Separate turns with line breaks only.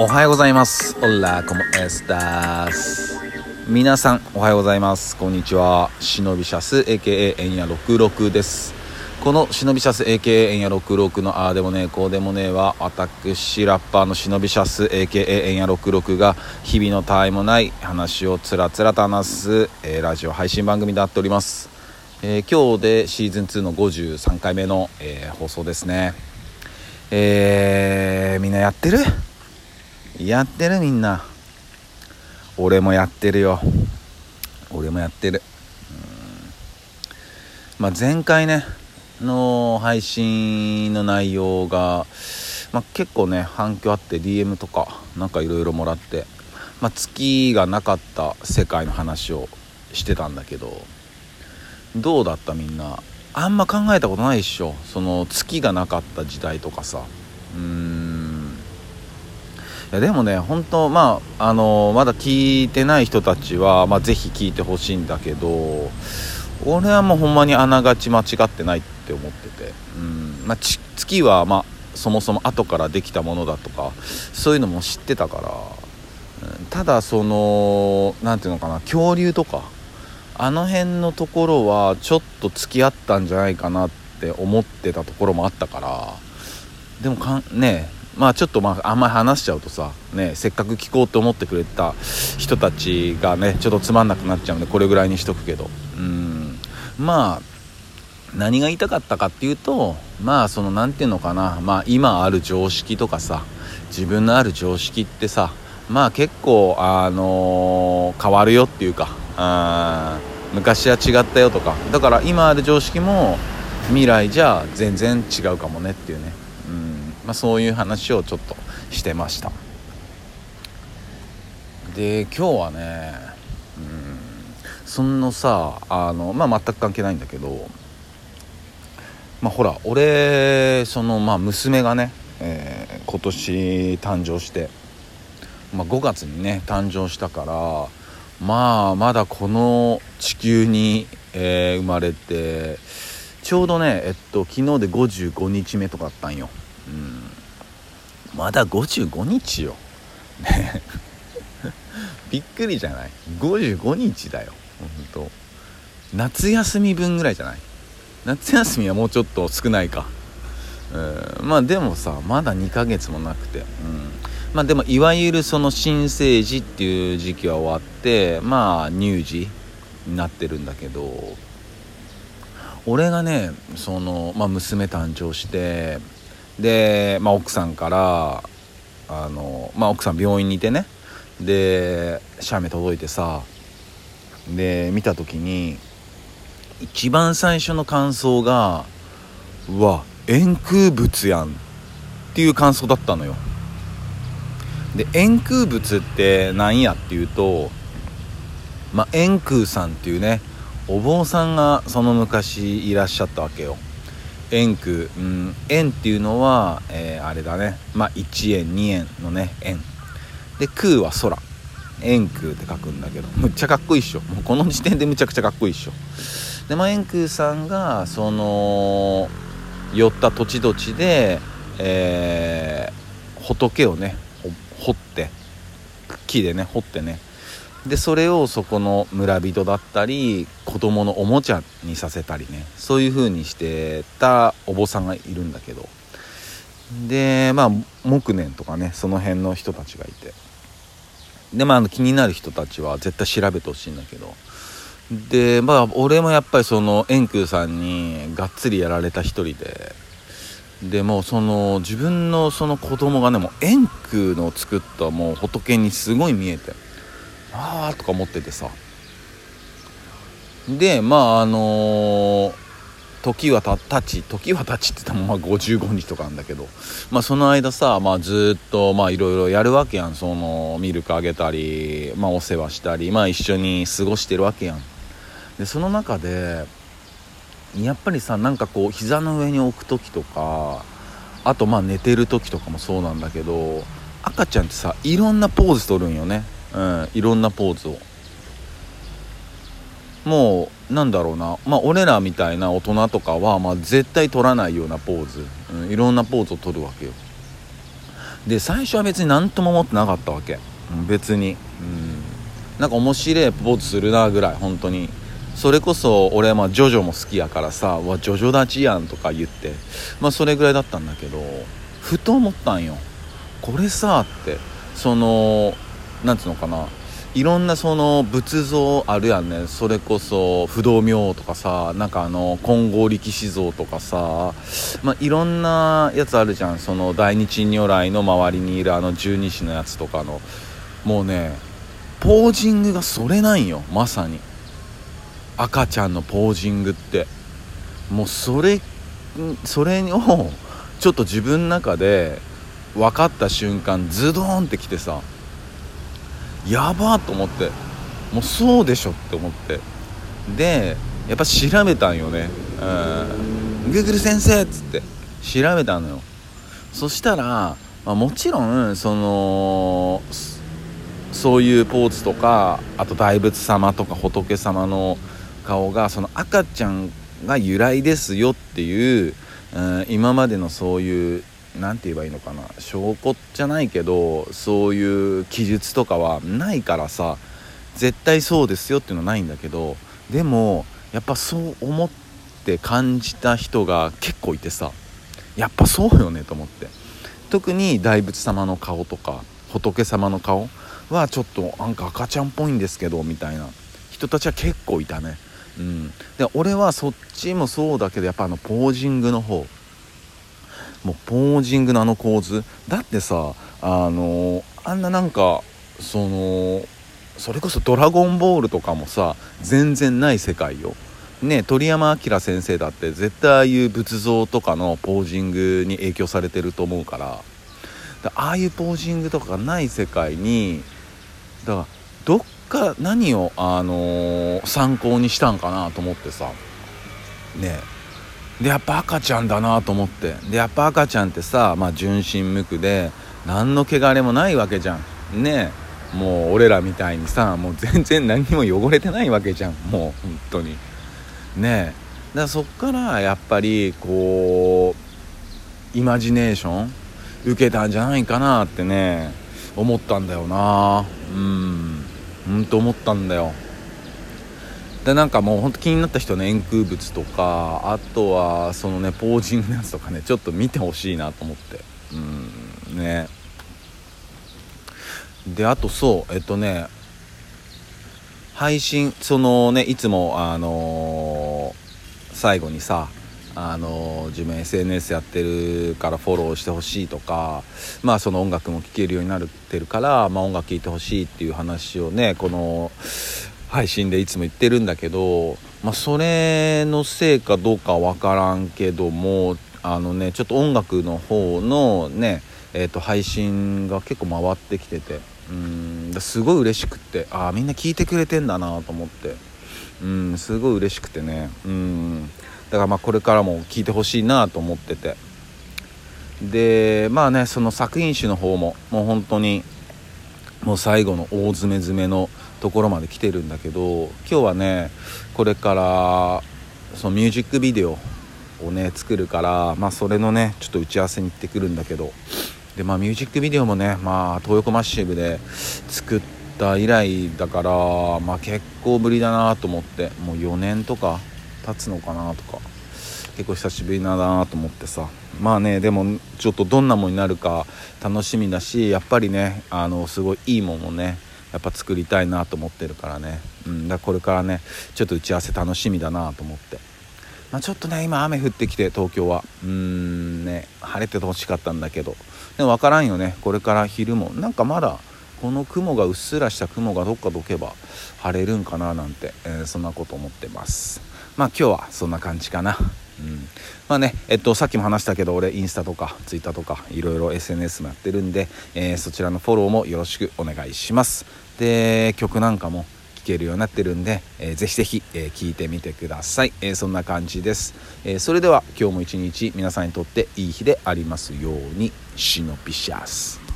おはようございます。オラコモエスタス。皆さんおはようございます。こんにちは。忍びシャス AKA エンヤ66です。この忍びシャス AKA エンヤ66のああでもねえこうでもねえは私ラッパーの忍びシャス AKA エンヤ66が日々のたわいもない話をつらつらと話す、えー、ラジオ配信番組となっております。えー、今日でシーズン2の53回目の、えー、放送ですね。えー、みんなやってる？やってるみんな。俺もやってるよ。俺もやってる。まあ前回ねの配信の内容が、まあ、結構ね反響あって DM とかなんかいろいろもらって、まあ、月がなかった世界の話をしてたんだけどどうだったみんな？あんま考えたことないっしょ。その月がなかった時代とかさ。うん。いやでもね本当まああのまだ聞いてない人たちは、まあ、ぜひ聞いてほしいんだけど俺はもうほんまにあながち間違ってないって思ってて。うん、まあ、月はまあそもそも後からできたものだとかそういうのも知ってたから、うん、ただその何ていうのかな恐竜とかあの辺のところはちょっと付き合ったんじゃないかなって思ってたところもあったから。でもかんねまあちょっとまああんまり話しちゃうとさ、ね、せっかく聞こうと思ってくれた人たちがねちょっとつまんなくなっちゃうんでこれぐらいにしとくけど。うん。まあ何が言いたかったかっていうとまあその何て言うのかな。まあ今ある常識とかさ自分のある常識ってさまあ結構あのー、変わるよっていうかあ昔は違ったよとか。だから今ある常識も未来じゃ全然違うかもねっていうね、まあ、そういう話をちょっとしてました。で今日はね、うん、そのさあの、まあ、全く関係ないんだけどまあほら俺そのまあ娘がね、えー、今年誕生して、まあ、5月にね誕生したからまあまだこの地球に、えー、生まれてちょうどねえっと昨日で55日目とかあったんよ、まだ55日よ。ね。びっくりじゃない？55日だよほんと。夏休み分ぐらいじゃない？夏休みはもうちょっと少ないか。うん。まあでもさまだ2ヶ月もなくて、うん、まあでもいわゆるその新生児っていう時期は終わってまあ乳児になってるんだけど俺がねその、まあ、娘誕生してで、まあ、奥さんからあの、まあ、奥さん病院にいてね。で写メ届いてさ。で見た時に一番最初の感想が「うわ円空物やん」っていう感想だったのよ。で円空仏って何やっていうとまあ円空さんっていうねお坊さんがその昔いらっしゃったわけよ。円空うん円っていうのは、えー、あれだね。まあ1円2円のね円。で空は空。円空って書くんだけど。むっちゃかっこいいっしょ。もうこの時点でむちゃくちゃかっこいいっしょ。でまあ円空さんがその寄った土地土地で、えー、仏をね掘って木でね掘ってねでそれをそこの村人だったり子供のおもちゃにさせたりねそういう風にしてたお坊さんがいるんだけど。でまあ木年とかねその辺の人たちがいて。でまあ気になる人たちは絶対調べてほしいんだけど。でまあ俺もやっぱりその円空さんにがっつりやられた一人で。でもその自分のその子供がねもう円空の作ったもう仏にすごい見えて。ああとか思っててさ。でまああのー、時はたたち時はたちって言ったらまあ55日とかなんだけど。まあその間さまあずっとまあいろいろやるわけやん。そのミルクあげたりまあお世話したりまあ一緒に過ごしてるわけやん。でその中でやっぱりさなんかこう膝の上に置く時とかあとまあ寝てる時とかもそうなんだけど赤ちゃんってさいろんなポーズ取るんよね。うんいろんなポーズを。もうなんだろうな。まあ俺らみたいな大人とかは、まあ、絶対取らないようなポーズ、うん、いろんなポーズを取るわけよ。で最初は別に何とも思ってなかったわけ。別に。うん。なんか面白いポーズするなぐらい本当に。それこそ俺はまあジョジョも好きやからさ「わジョジョ立ちやん」とか言って。まあそれぐらいだったんだけどふと思ったんよ。これさって。そのなんつうのかな。いろんなその仏像あるやんね。それこそ不動明王とかさなんかあの金剛力士像とかさ、まあ、いろんなやつあるじゃん。その大日如来の周りにいるあの十二支のやつとかの。もうねポージングがそれなんよ。まさに。赤ちゃんのポージングって。もうそれそれをちょっと自分の中で分かった瞬間ズドーンってきてさ。やばと思ってもうそうでしょって思って。でやっぱ調べたんよね。うん。Google 先生っつって調べたのよ。そしたら、まあ、もちろんそのそういうポーズとかあと大仏様とか仏様の顔がその赤ちゃんが由来ですよっていう、うん、今までのそういう何て言えばいいのかな。証拠じゃないけどそういう記述とかはないからさ絶対そうですよっていうのはないんだけどでもやっぱそう思って感じた人が結構いてさやっぱそうよねと思って。特に大仏様の顔とか仏様の顔はちょっとなんか赤ちゃんっぽいんですけどみたいな。人たちは結構いたね。うん。で俺はそっちもそうだけどやっぱあのポージングの方。もうポージングのあの構図。だってさあのあんななんかそのそれこそ「ドラゴンボール」とかもさ全然ない世界よ。ね鳥山明先生だって絶対ああいう仏像とかのポージングに影響されてると思うから。ああいうポージングとかがない世界にだからどっか何を、あのー、参考にしたんかなと思ってさ。ね。でやっぱ赤ちゃんだなと思って。でやっぱ赤ちゃんってさ、まあ、純真無垢で何の汚れもないわけじゃん。ねえもう俺らみたいにさもう全然何も汚れてないわけじゃん。もう本当に。ねえだからそっからやっぱりこうイマジネーション受けたんじゃないかなってね思ったんだよな。うん。ほんと思ったんだよ。でなんかもうほんと気になった人ね円空仏とかあとはそのねポージングのやつとかねちょっと見てほしいなと思って。うんね。であとそうえっとね配信そのねいつもあのー、最後にさあの自分 SNS やってるからフォローしてほしいとかまあその音楽も聴けるようになってるから、まあ、音楽聴いてほしいっていう話をねこの配信でいつも言ってるんだけど、まあ、それのせいかどうかわからんけどもあのねちょっと音楽の方のね、えー、と配信が結構回ってきててうんすごい嬉しくってああみんな聞いてくれてんだなと思ってうんすごい嬉しくてねうんだからまあこれからも聞いてほしいなと思ってて。でまあねその作品集の方ももう本当にもう最後の大詰め詰めのところまで来てるんだけど今日はねこれからそのミュージックビデオをね作るからまあそれのねちょっと打ち合わせに行ってくるんだけどでまあミュージックビデオもねまあ東横マッシブで作った以来だからまあ結構ぶりだなと思ってもう4年とか経つのかなとか結構久しぶりだなと思ってさ。まあねでもちょっとどんなものになるか楽しみだしやっぱりねあのすごいいいものをねやっぱ作りたいなと思ってるからね、うん、だこれからねちょっと打ち合わせ楽しみだなと思って、まあ、ちょっとね今雨降ってきて東京は。うんね晴れててほしかったんだけど。でも分からんよね。これから昼も。なんかまだこの雲がうっすらした雲がどっかどけば晴れるんかななんて、えー、そんなこと思ってます。まあ今日はそんな感じかな。うん、まあねえっとさっきも話したけど俺インスタとかツイッターとかいろいろ SNS もやってるんで、えー、そちらのフォローもよろしくお願いします。で曲なんかも聴けるようになってるんで、えー、ぜひぜひ、えー、いてみてください、えー、そんな感じです、えそれでは今日も一日皆さんにとっていい日でありますように。シノピシャス。